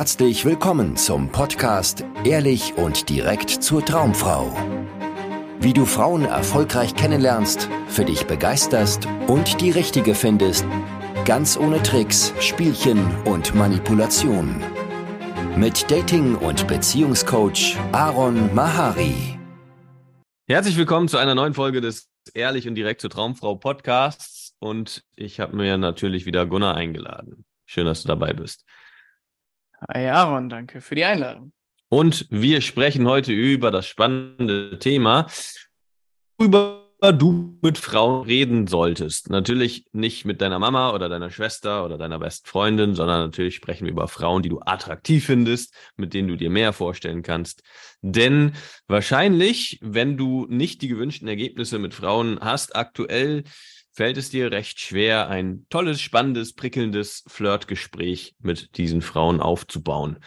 herzlich willkommen zum Podcast Ehrlich und direkt zur Traumfrau. Wie du Frauen erfolgreich kennenlernst, für dich begeisterst und die richtige findest, ganz ohne Tricks, Spielchen und Manipulation. Mit Dating- und Beziehungscoach Aaron Mahari. Herzlich willkommen zu einer neuen Folge des Ehrlich und direkt zur Traumfrau Podcasts. Und ich habe mir natürlich wieder Gunnar eingeladen. Schön, dass du dabei bist. Hi Aaron, danke für die Einladung. Und wir sprechen heute über das spannende Thema, über du mit Frauen reden solltest. Natürlich nicht mit deiner Mama oder deiner Schwester oder deiner besten Freundin, sondern natürlich sprechen wir über Frauen, die du attraktiv findest, mit denen du dir mehr vorstellen kannst. Denn wahrscheinlich, wenn du nicht die gewünschten Ergebnisse mit Frauen hast, aktuell fällt es dir recht schwer, ein tolles, spannendes, prickelndes Flirtgespräch mit diesen Frauen aufzubauen.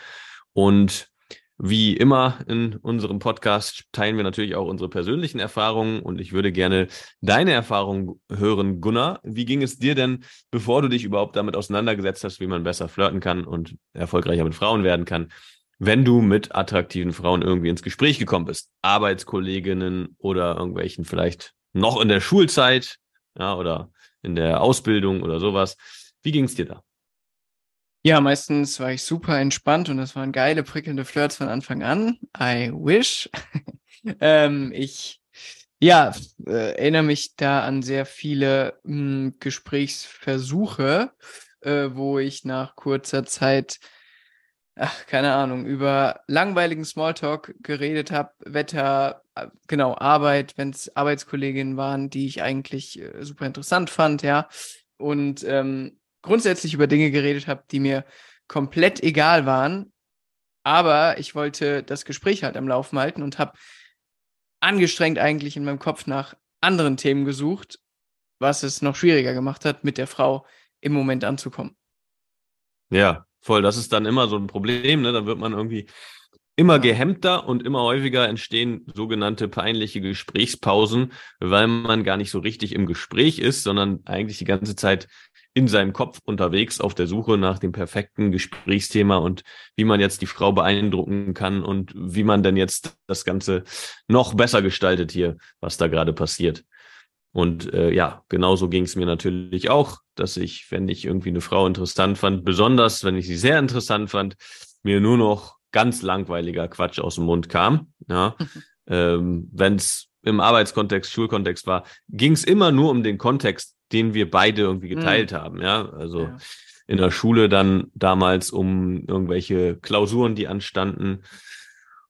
Und wie immer in unserem Podcast teilen wir natürlich auch unsere persönlichen Erfahrungen und ich würde gerne deine Erfahrungen hören, Gunnar. Wie ging es dir denn, bevor du dich überhaupt damit auseinandergesetzt hast, wie man besser flirten kann und erfolgreicher mit Frauen werden kann, wenn du mit attraktiven Frauen irgendwie ins Gespräch gekommen bist? Arbeitskolleginnen oder irgendwelchen vielleicht noch in der Schulzeit ja, oder in der Ausbildung oder sowas. Wie ging es dir da? Ja, meistens war ich super entspannt und das waren geile, prickelnde Flirts von Anfang an. I wish. ähm, ich ja, äh, erinnere mich da an sehr viele mh, hm, Gesprächsversuche, äh, wo ich nach kurzer Zeit ach, keine Ahnung, über langweiligen Smalltalk geredet habe, Wetter, äh, genau, Arbeit, wenn es Arbeitskolleginnen waren, die ich eigentlich äh, super interessant fand, ja. Und ähm, grundsätzlich über Dinge geredet habe, die mir komplett egal waren. Aber ich wollte das Gespräch halt am Laufen halten und habe angestrengt eigentlich in meinem Kopf nach anderen Themen gesucht, was es noch schwieriger gemacht hat, mit der Frau im Moment anzukommen. Ja, voll. Das ist dann immer so ein Problem, ne? Dann wird man irgendwie immer gehemmter und immer häufiger entstehen sogenannte peinliche Gesprächspausen, weil man gar nicht so richtig im Gespräch ist, sondern eigentlich die ganze Zeit in seinem Kopf unterwegs auf der Suche nach dem perfekten Gesprächsthema und wie man jetzt die Frau beeindrucken kann und wie man denn jetzt das Ganze noch besser gestaltet hier, was da gerade passiert. Und äh, ja, genauso ging es mir natürlich auch, dass ich, wenn ich irgendwie eine Frau interessant fand, besonders wenn ich sie sehr interessant fand, mir nur noch ganz langweiliger Quatsch aus dem Mund kam. Ja, mhm. ähm, wenn es im Arbeitskontext, Schulkontext war, ging es immer nur um den Kontext, den wir beide irgendwie geteilt mhm. haben. Ja, also ja. in der Schule dann damals um irgendwelche Klausuren, die anstanden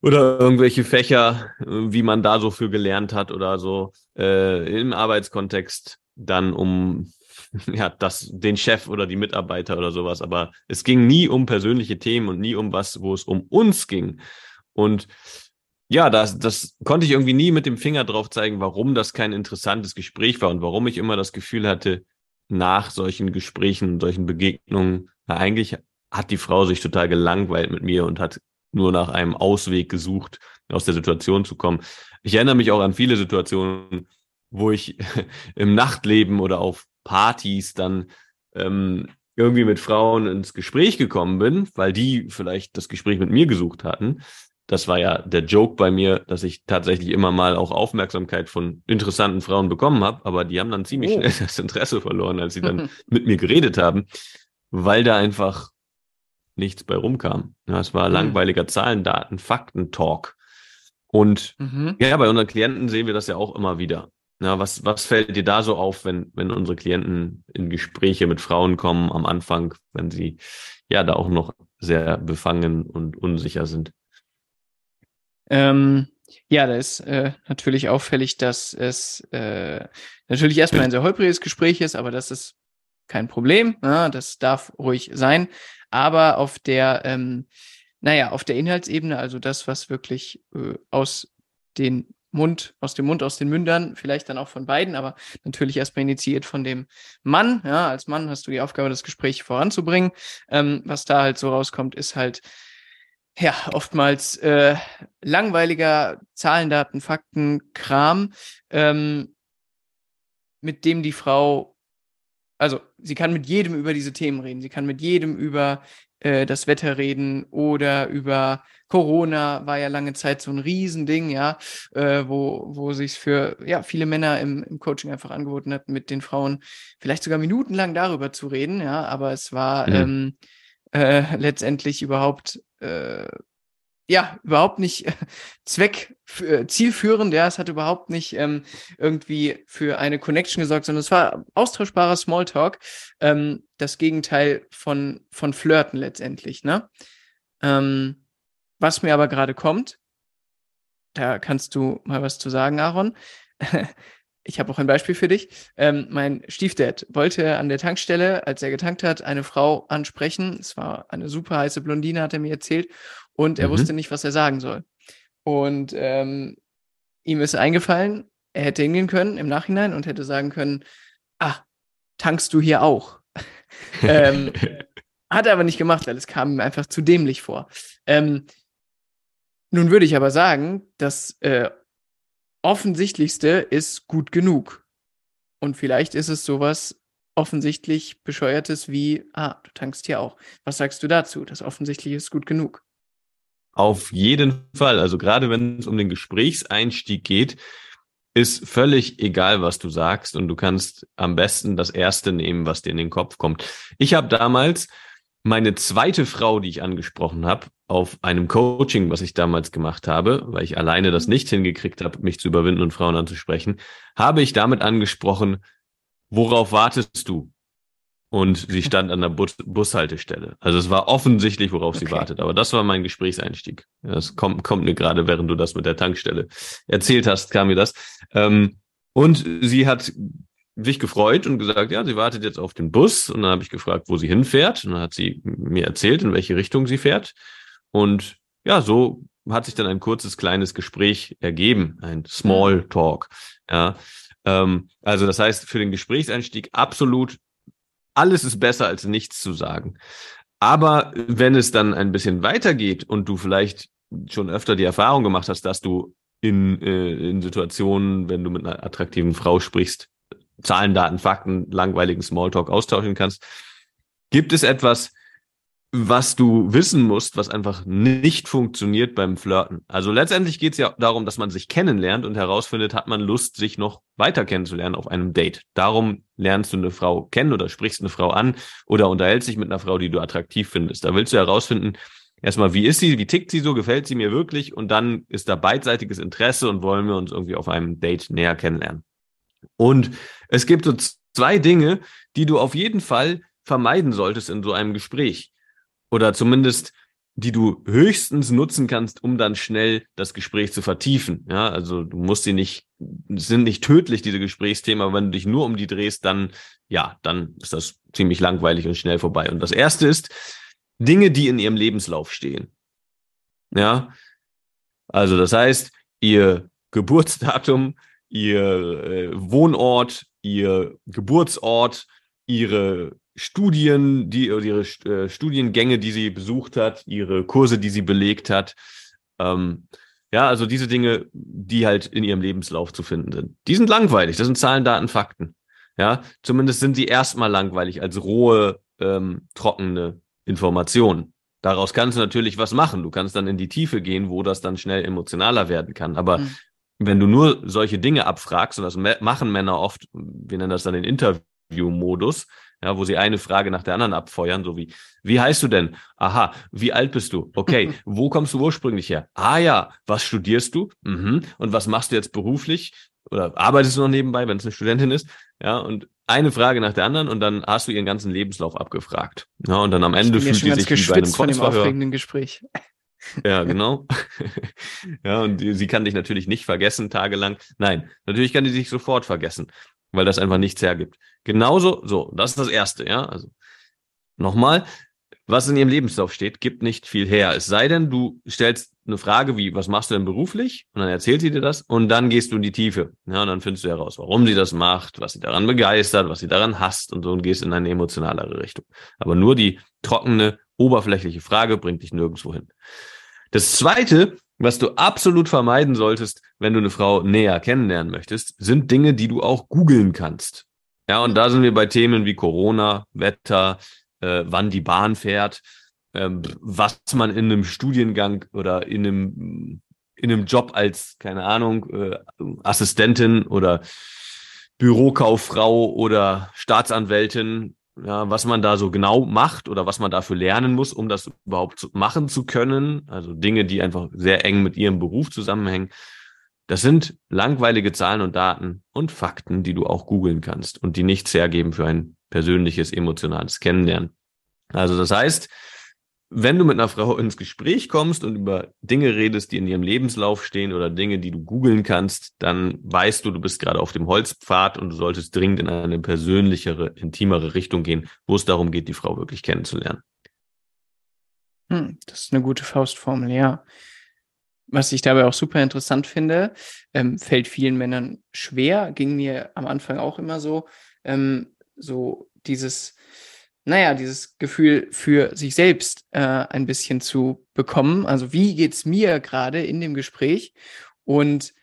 oder irgendwelche Fächer, wie man da so für gelernt hat oder so äh, im Arbeitskontext dann um ja das den Chef oder die Mitarbeiter oder sowas. Aber es ging nie um persönliche Themen und nie um was, wo es um uns ging. Und ja, das, das konnte ich irgendwie nie mit dem Finger drauf zeigen, warum das kein interessantes Gespräch war und warum ich immer das Gefühl hatte, nach solchen Gesprächen solchen Begegnungen, na, eigentlich hat die Frau sich total gelangweilt mit mir und hat nur nach einem Ausweg gesucht, aus der Situation zu kommen. Ich erinnere mich auch an viele Situationen, wo ich im Nachtleben oder auf Partys dann ähm, irgendwie mit Frauen ins Gespräch gekommen bin, weil die vielleicht das Gespräch mit mir gesucht hatten. Das war ja der Joke bei mir, dass ich tatsächlich immer mal auch Aufmerksamkeit von interessanten Frauen bekommen habe, aber die haben dann ziemlich oh. schnell das Interesse verloren, als sie dann mit mir geredet haben, weil da einfach nichts bei rumkam. Ja, es war mhm. langweiliger Zahlen, Daten, Fakten, Talk. Und mhm. ja, bei unseren Klienten sehen wir das ja auch immer wieder. Ja, was, was fällt dir da so auf, wenn, wenn unsere Klienten in Gespräche mit Frauen kommen am Anfang, wenn sie ja da auch noch sehr befangen und unsicher sind? Ähm, ja, da ist äh, natürlich auffällig, dass es äh, natürlich erstmal ein sehr holpriges Gespräch ist, aber das ist kein Problem. Ja, das darf ruhig sein aber auf der, ähm, naja, auf der Inhaltsebene, also das, was wirklich äh, aus den Mund, aus dem Mund, aus den Mündern, vielleicht dann auch von beiden, aber natürlich erstmal initiiert von dem Mann. Ja, als Mann hast du die Aufgabe, das Gespräch voranzubringen. Ähm, was da halt so rauskommt, ist halt ja oftmals äh, langweiliger Zahlen, Daten, Fakten, Kram, ähm, mit dem die Frau also sie kann mit jedem über diese Themen reden. Sie kann mit jedem über äh, das Wetter reden oder über Corona war ja lange Zeit so ein Riesending, ja, äh, wo, wo sich für ja, viele Männer im, im Coaching einfach angeboten hat, mit den Frauen vielleicht sogar minutenlang darüber zu reden, ja, aber es war mhm. ähm, äh, letztendlich überhaupt äh, ja, überhaupt nicht äh, Zweck, äh, zielführend, ja, es hat überhaupt nicht ähm, irgendwie für eine Connection gesorgt, sondern es war austauschbarer Smalltalk, ähm, das Gegenteil von, von Flirten letztendlich, ne? Ähm, was mir aber gerade kommt, da kannst du mal was zu sagen, Aaron. ich habe auch ein Beispiel für dich. Ähm, mein Stiefdad wollte an der Tankstelle, als er getankt hat, eine Frau ansprechen. Es war eine super heiße Blondine, hat er mir erzählt und er mhm. wusste nicht, was er sagen soll. Und ähm, ihm ist eingefallen, er hätte hingehen können im Nachhinein und hätte sagen können, ah, tankst du hier auch? ähm, hat er aber nicht gemacht, weil es kam ihm einfach zu dämlich vor. Ähm, nun würde ich aber sagen, das äh, Offensichtlichste ist gut genug. Und vielleicht ist es sowas offensichtlich Bescheuertes wie, ah, du tankst hier auch. Was sagst du dazu? Das offensichtlich ist gut genug. Auf jeden Fall. Also gerade wenn es um den Gesprächseinstieg geht, ist völlig egal, was du sagst und du kannst am besten das erste nehmen, was dir in den Kopf kommt. Ich habe damals meine zweite Frau, die ich angesprochen habe, auf einem Coaching, was ich damals gemacht habe, weil ich alleine das nicht hingekriegt habe, mich zu überwinden und Frauen anzusprechen, habe ich damit angesprochen, worauf wartest du? Und sie stand an der Bus Bushaltestelle. Also es war offensichtlich, worauf okay. sie wartet. Aber das war mein Gesprächseinstieg. Das kommt, kommt mir gerade, während du das mit der Tankstelle erzählt hast, kam mir das. Ähm, und sie hat sich gefreut und gesagt, ja, sie wartet jetzt auf den Bus. Und dann habe ich gefragt, wo sie hinfährt. Und dann hat sie mir erzählt, in welche Richtung sie fährt. Und ja, so hat sich dann ein kurzes, kleines Gespräch ergeben, ein Small mhm. Talk. Ja, ähm, also das heißt, für den Gesprächseinstieg absolut alles ist besser als nichts zu sagen. Aber wenn es dann ein bisschen weitergeht und du vielleicht schon öfter die Erfahrung gemacht hast, dass du in, äh, in Situationen, wenn du mit einer attraktiven Frau sprichst, Zahlen, Daten, Fakten, langweiligen Smalltalk austauschen kannst, gibt es etwas, was du wissen musst, was einfach nicht funktioniert beim Flirten. Also letztendlich geht es ja darum, dass man sich kennenlernt und herausfindet, hat man Lust, sich noch weiter kennenzulernen auf einem Date. Darum lernst du eine Frau kennen oder sprichst eine Frau an oder unterhältst dich mit einer Frau, die du attraktiv findest. Da willst du herausfinden, erstmal, wie ist sie, wie tickt sie so, gefällt sie mir wirklich und dann ist da beidseitiges Interesse und wollen wir uns irgendwie auf einem Date näher kennenlernen. Und es gibt so zwei Dinge, die du auf jeden Fall vermeiden solltest in so einem Gespräch oder zumindest die du höchstens nutzen kannst, um dann schnell das Gespräch zu vertiefen. Ja, also du musst sie nicht, sind nicht tödlich, diese Gesprächsthemen, aber wenn du dich nur um die drehst, dann, ja, dann ist das ziemlich langweilig und schnell vorbei. Und das erste ist Dinge, die in ihrem Lebenslauf stehen. Ja, also das heißt, ihr Geburtsdatum, ihr äh, Wohnort, ihr Geburtsort, ihre Studien, die ihre äh, Studiengänge, die sie besucht hat, ihre Kurse, die sie belegt hat. Ähm, ja, also diese Dinge, die halt in ihrem Lebenslauf zu finden sind. Die sind langweilig. Das sind Zahlen, Daten, Fakten. Ja, zumindest sind sie erstmal langweilig als rohe, ähm, trockene Informationen. Daraus kannst du natürlich was machen. Du kannst dann in die Tiefe gehen, wo das dann schnell emotionaler werden kann. Aber mhm. wenn du nur solche Dinge abfragst, und das machen Männer oft, wir nennen das dann den Interview-Modus, ja, wo sie eine Frage nach der anderen abfeuern, so wie, wie heißt du denn? Aha, wie alt bist du? Okay, wo kommst du ursprünglich her? Ah ja, was studierst du? Mhm. Und was machst du jetzt beruflich? Oder arbeitest du noch nebenbei, wenn es eine Studentin ist? Ja, und eine Frage nach der anderen und dann hast du ihren ganzen Lebenslauf abgefragt. Ja, und dann am Ende fühlt sie sich wie bei einem von dem aufregenden Gespräch. Ja, genau. ja, und sie kann dich natürlich nicht vergessen tagelang. Nein, natürlich kann die sich sofort vergessen weil das einfach nichts hergibt. Genauso, so, das ist das Erste, ja. Also nochmal, was in ihrem Lebenslauf steht, gibt nicht viel her. Es sei denn, du stellst eine Frage wie, was machst du denn beruflich? Und dann erzählt sie dir das und dann gehst du in die Tiefe. Ja, und dann findest du heraus, warum sie das macht, was sie daran begeistert, was sie daran hasst und so und gehst in eine emotionalere Richtung. Aber nur die trockene, oberflächliche Frage bringt dich nirgendwo hin. Das zweite, was du absolut vermeiden solltest, wenn du eine Frau näher kennenlernen möchtest, sind Dinge, die du auch googeln kannst. Ja, und da sind wir bei Themen wie Corona, Wetter, äh, wann die Bahn fährt. ähm, was man in einem Studiengang oder in einem, in einem Job als, keine Ahnung, äh, Assistentin oder Bürokauffrau oder Staatsanwältin, ja, was man da so genau macht oder was man dafür lernen muss, um das überhaupt machen zu können. Also Dinge, die einfach sehr eng mit ihrem Beruf zusammenhängen. Das sind langweilige Zahlen und Daten und Fakten, die du auch googeln kannst und die nichts hergeben für ein persönliches, emotionales Kennenlernen. Also das heißt, wenn du mit einer Frau ins Gespräch kommst und über Dinge redest, die in ihrem Lebenslauf stehen oder Dinge, die du googeln kannst, dann weißt du, du bist gerade auf dem Holzpfad und du solltest dringend in eine persönlichere, intimere Richtung gehen, wo es darum geht, die Frau wirklich kennenzulernen. Hm, das ist eine gute Faustformel, ja. Was ich dabei auch super interessant finde, ähm, fällt vielen Männern schwer, ging mir am Anfang auch immer so, ähm, so dieses, naja, dieses Gefühl für sich selbst äh, ein bisschen zu bekommen. Also wie geht's mir gerade in dem Gespräch? Und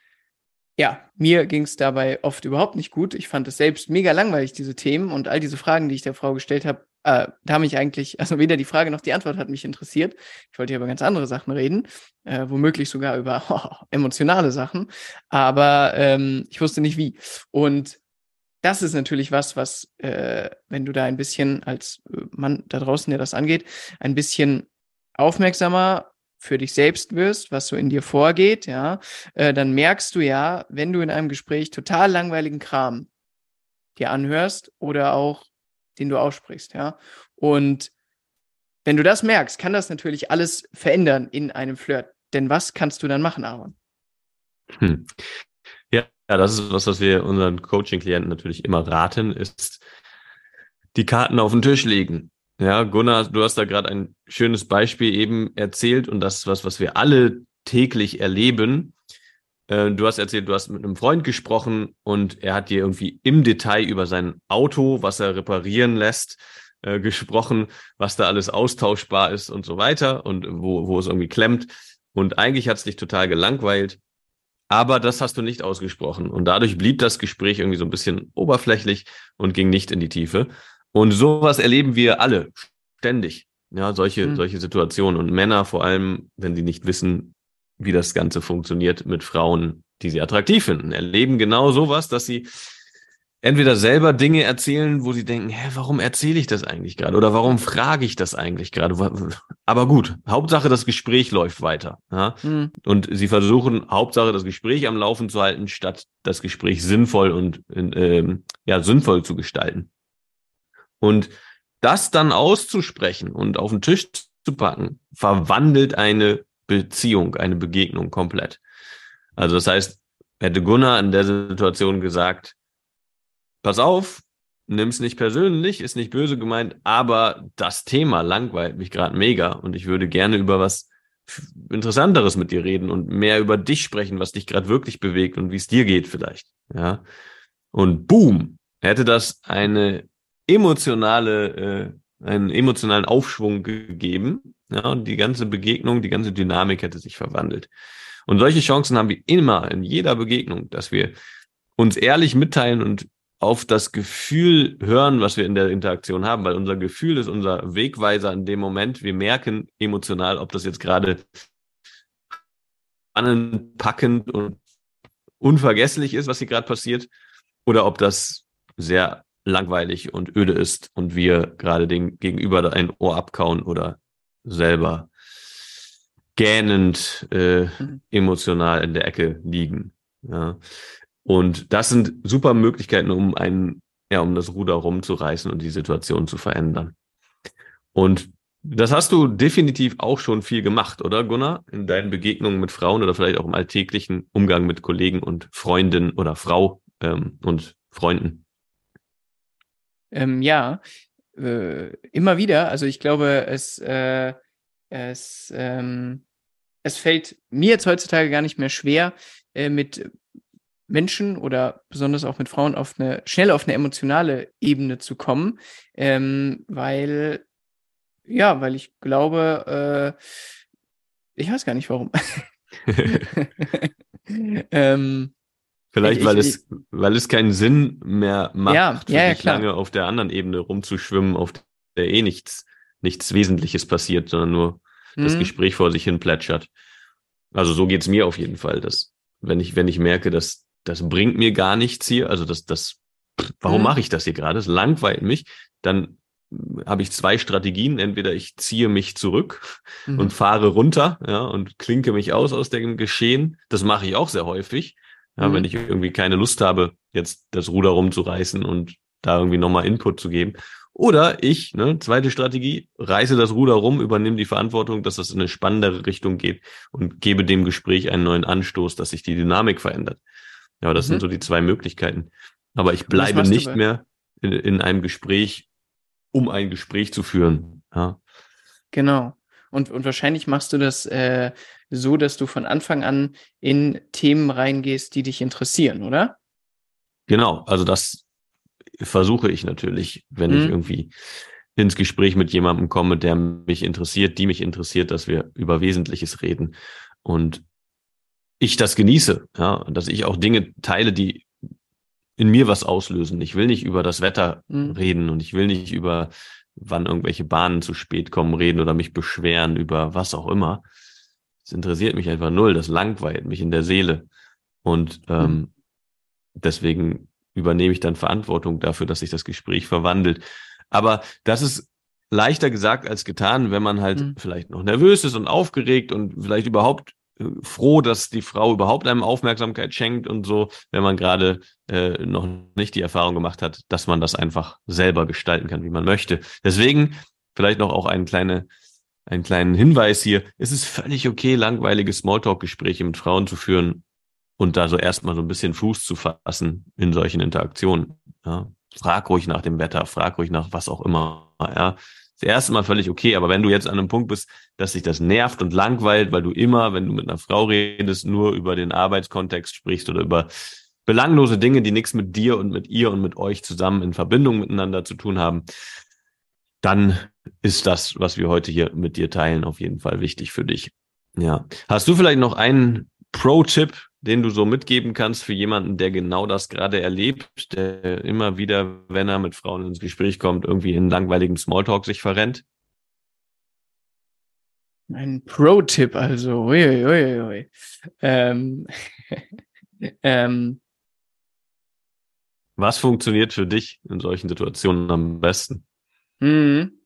ja, mir ging es dabei oft überhaupt nicht gut. Ich fand es selbst mega langweilig, diese Themen und all diese Fragen, die ich der Frau gestellt habe, äh, da mich eigentlich, also weder die Frage noch die Antwort hat mich interessiert. Ich wollte hier über ganz andere Sachen reden, äh, womöglich sogar über oh, emotionale Sachen, aber ähm, ich wusste nicht wie. Und das ist natürlich was, was, äh, wenn du da ein bisschen als äh, Mann da draußen, der das angeht, ein bisschen aufmerksamer für dich selbst wirst, was so in dir vorgeht, ja, äh, dann merkst du ja, wenn du in einem Gespräch total langweiligen Kram dir anhörst oder auch den du aussprichst, ja. Und wenn du das merkst, kann das natürlich alles verändern in einem Flirt. Denn was kannst du dann machen, Aaron? Hm. Ja, das ist was, was wir unseren Coaching-Klienten natürlich immer raten, ist die Karten auf den Tisch legen. Ja, Gunnar, du hast da gerade ein schönes Beispiel eben erzählt und das ist was, was wir alle täglich erleben. Äh, du hast erzählt, du hast mit einem Freund gesprochen und er hat dir irgendwie im Detail über sein Auto, was er reparieren lässt, äh, gesprochen, was da alles austauschbar ist und so weiter und wo, wo es irgendwie klemmt. Und eigentlich hat es dich total gelangweilt. Aber das hast du nicht ausgesprochen. Und dadurch blieb das Gespräch irgendwie so ein bisschen oberflächlich und ging nicht in die Tiefe. Und sowas erleben wir alle ständig. Ja, solche, mhm. solche Situationen. Und Männer vor allem, wenn sie nicht wissen, wie das Ganze funktioniert mit Frauen, die sie attraktiv finden, erleben genau sowas, dass sie entweder selber Dinge erzählen, wo sie denken, hä, warum erzähle ich das eigentlich gerade? Oder warum frage ich das eigentlich gerade? Aber gut, Hauptsache das Gespräch läuft weiter. Ja? Mhm. Und sie versuchen, Hauptsache das Gespräch am Laufen zu halten, statt das Gespräch sinnvoll und ähm, ja, sinnvoll zu gestalten. Und das dann auszusprechen und auf den Tisch zu packen, verwandelt eine Beziehung, eine Begegnung komplett. Also das heißt, hätte Gunnar in der Situation gesagt, pass auf, nimm's nicht persönlich, ist nicht böse gemeint, aber das Thema langweilt mich gerade mega und ich würde gerne über was Interessanteres mit dir reden und mehr über dich sprechen, was dich gerade wirklich bewegt und wie es dir geht vielleicht. Ja. Und boom, hätte das eine emotionale, äh, einen emotionalen Aufschwung gegeben. Ja, und die ganze Begegnung, die ganze Dynamik hätte sich verwandelt. Und solche Chancen haben wir immer in jeder Begegnung, dass wir uns ehrlich mitteilen und auf das Gefühl hören, was wir in der Interaktion haben, weil unser Gefühl ist unser Wegweiser in dem Moment. Wir merken emotional, ob das jetzt gerade spannend, packend und unvergesslich ist, was hier gerade passiert, oder ob das sehr langweilig und öde ist und wir gerade dem Gegenüber ein Ohr abkauen oder selber gähnend äh, mhm. emotional in der Ecke liegen. Ja. Und das sind super Möglichkeiten, um einen, ja, um das Ruder rumzureißen und die Situation zu verändern. Und das hast du definitiv auch schon viel gemacht, oder Gunnar? In deinen Begegnungen mit Frauen oder vielleicht auch im alltäglichen Umgang mit Kollegen und Freundinnen oder Frau ähm, und Freunden. Ähm, ja, äh, immer wieder. Also ich glaube, es, äh, es, ähm, es fällt mir jetzt heutzutage gar nicht mehr schwer, äh, mit Menschen oder besonders auch mit Frauen auf eine schnell auf eine emotionale Ebene zu kommen, ähm, weil ja, weil ich glaube, äh, ich weiß gar nicht warum. ähm, Vielleicht, ich, weil ich, es, weil es keinen Sinn mehr macht, ja, ja, ja, lange auf der anderen Ebene rumzuschwimmen, auf der eh nichts nichts Wesentliches passiert, sondern nur mhm. das Gespräch vor sich hin plätschert. Also so geht's mir auf jeden Fall, dass wenn ich, wenn ich merke, dass das bringt mir gar nichts hier, also das, das, warum mhm. mache ich das hier gerade? Es langweilt mich, dann habe ich zwei Strategien. Entweder ich ziehe mich zurück mhm. und fahre runter, ja, und klinke mich aus aus dem Geschehen. Das mache ich auch sehr häufig. Ja, mhm. wenn ich irgendwie keine Lust habe, jetzt das Ruder rumzureißen und da irgendwie nochmal Input zu geben. Oder ich, ne, zweite Strategie, reiße das Ruder rum, übernehme die Verantwortung, dass das in eine spannendere Richtung geht und gebe dem Gespräch einen neuen Anstoß, dass sich die Dynamik verändert. Ja, das mhm. sind so die zwei Möglichkeiten. Aber ich bleibe nicht mehr in, in einem Gespräch um ein Gespräch zu führen. Ja. Genau. Und, und wahrscheinlich machst du das äh, so, dass du von Anfang an in Themen reingehst, die dich interessieren, oder? Genau, also das versuche ich natürlich, wenn mhm. ich irgendwie ins Gespräch mit jemandem komme, der mich interessiert, die mich interessiert, dass wir über Wesentliches reden. Und ich das genieße, ja, dass ich auch Dinge teile, die in mir was auslösen. Ich will nicht über das Wetter mhm. reden und ich will nicht über wann irgendwelche Bahnen zu spät kommen reden oder mich beschweren über was auch immer. Das interessiert mich einfach null. Das langweilt mich in der Seele. Und ähm, mhm. deswegen übernehme ich dann Verantwortung dafür, dass sich das Gespräch verwandelt. Aber das ist leichter gesagt als getan, wenn man halt mhm. vielleicht noch nervös ist und aufgeregt und vielleicht überhaupt froh, dass die Frau überhaupt einem Aufmerksamkeit schenkt und so, wenn man gerade äh, noch nicht die Erfahrung gemacht hat, dass man das einfach selber gestalten kann, wie man möchte. Deswegen vielleicht noch auch einen, kleine, einen kleinen Hinweis hier. Es ist völlig okay, langweilige Smalltalk-Gespräche mit Frauen zu führen und da so erstmal so ein bisschen Fuß zu fassen in solchen Interaktionen. Ja. Frag ruhig nach dem Wetter, frag ruhig nach was auch immer. Ja das erste Mal völlig okay, aber wenn du jetzt an einem Punkt bist, dass sich das nervt und langweilt, weil du immer, wenn du mit einer Frau redest, nur über den Arbeitskontext sprichst oder über belanglose Dinge, die nichts mit dir und mit ihr und mit euch zusammen in Verbindung miteinander zu tun haben, dann ist das, was wir heute hier mit dir teilen, auf jeden Fall wichtig für dich. Ja. Hast du vielleicht noch einen Pro-Tipp, den du so mitgeben kannst für jemanden, der genau das gerade erlebt, der immer wieder, wenn er mit Frauen ins Gespräch kommt, irgendwie in langweiligem Smalltalk sich verrennt? Ein Pro-Tipp also. Ui, ui, ui. Ähm, ähm, Was funktioniert für dich in solchen Situationen am besten? Mhm.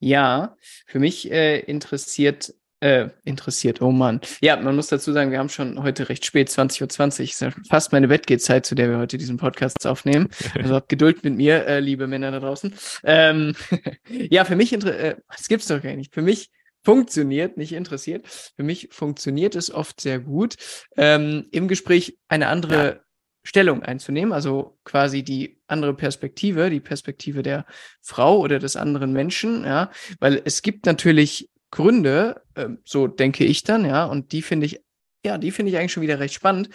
Ja, für mich äh, interessiert äh, interessiert. Oh Mann. Ja, man muss dazu sagen, wir haben schon heute recht spät, 20.20 Uhr. 20. Ist ja fast meine Bettgehzeit, zu der wir heute diesen Podcast aufnehmen. Also habt Geduld mit mir, äh, liebe Männer da draußen. Ähm, ja, für mich, äh, das gibt's doch gar nicht. Für mich funktioniert, nicht interessiert. Für mich funktioniert es oft sehr gut, ähm, im Gespräch eine andere ja. Stellung einzunehmen, also quasi die andere Perspektive, die Perspektive der Frau oder des anderen Menschen, ja, weil es gibt natürlich Gründe, äh, so denke ich dann, ja, und die finde ich, ja, die finde ich eigentlich schon wieder recht spannend,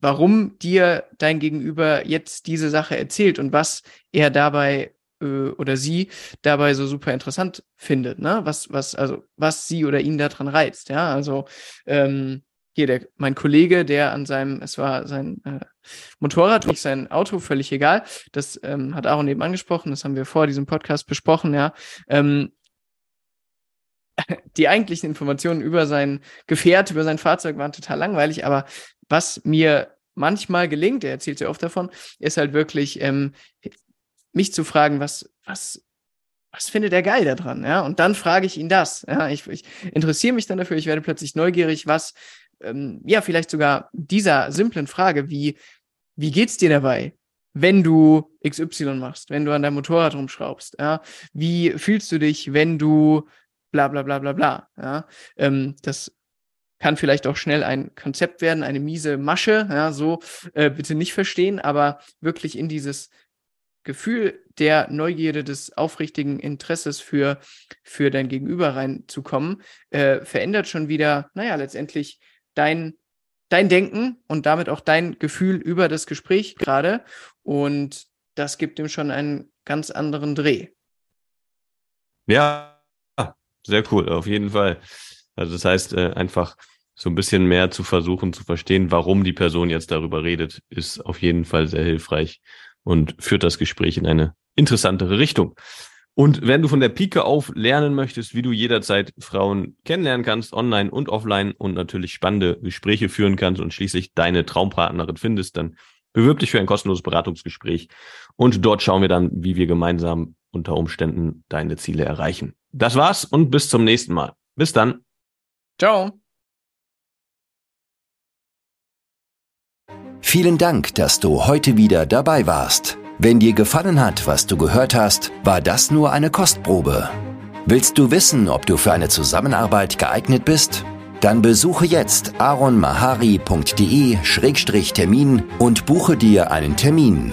warum dir dein Gegenüber jetzt diese Sache erzählt und was er dabei äh, oder sie dabei so super interessant findet, ne? Was, was, also, was sie oder ihn daran reizt, ja. Also, ähm, hier der, mein Kollege, der an seinem, es war sein äh, Motorrad, nicht sein Auto, völlig egal. Das ähm, hat Aaron eben angesprochen, das haben wir vor diesem Podcast besprochen, ja. Ähm, die eigentlichen Informationen über sein Gefährt, über sein Fahrzeug waren total langweilig, aber was mir manchmal gelingt, er erzählt ja oft davon, ist halt wirklich, ähm, mich zu fragen, was, was, was findet er geil daran, ja? Und dann frage ich ihn das, ja? Ich, ich interessiere mich dann dafür, ich werde plötzlich neugierig, was, ähm, ja, vielleicht sogar dieser simplen Frage, wie, wie geht's dir dabei? wenn du XY machst, wenn du an deinem Motorrad rumschraubst, ja, wie fühlst du dich, wenn du bla bla bla bla bla. Ja? Ähm, das kann vielleicht auch schnell ein Konzept werden, eine miese Masche, ja, so äh, bitte nicht verstehen, aber wirklich in dieses Gefühl der Neugierde, des aufrichtigen Interesses für, für dein Gegenüber reinzukommen, äh, verändert schon wieder, naja, letztendlich dein, dein Denken und damit auch dein Gefühl über das Gespräch gerade. Und das gibt ihm schon einen ganz anderen Dreh. Ja, sehr cool, auf jeden Fall. Also das heißt, äh, einfach so ein bisschen mehr zu versuchen zu verstehen, warum die Person jetzt darüber redet, ist auf jeden Fall sehr hilfreich und führt das Gespräch in eine interessantere Richtung. Und wenn du von der Pike auf lernen möchtest, wie du jederzeit Frauen kennenlernen kannst, online und offline und natürlich spannende Gespräche führen kannst und schließlich deine Traumpartnerin findest, dann bewirb dich für ein kostenloses Beratungsgespräch und dort schauen wir dann, wie wir gemeinsam unter Umständen deine Ziele erreichen. Das war's und bis zum nächsten Mal. Bis dann. Ciao. Vielen Dank, dass du heute wieder dabei warst. Wenn dir gefallen hat, was du gehört hast, war das nur eine Kostprobe. Willst du wissen, ob du für eine Zusammenarbeit geeignet bist? Dann besuche jetzt aronmahari.de-termin und buche dir einen Termin.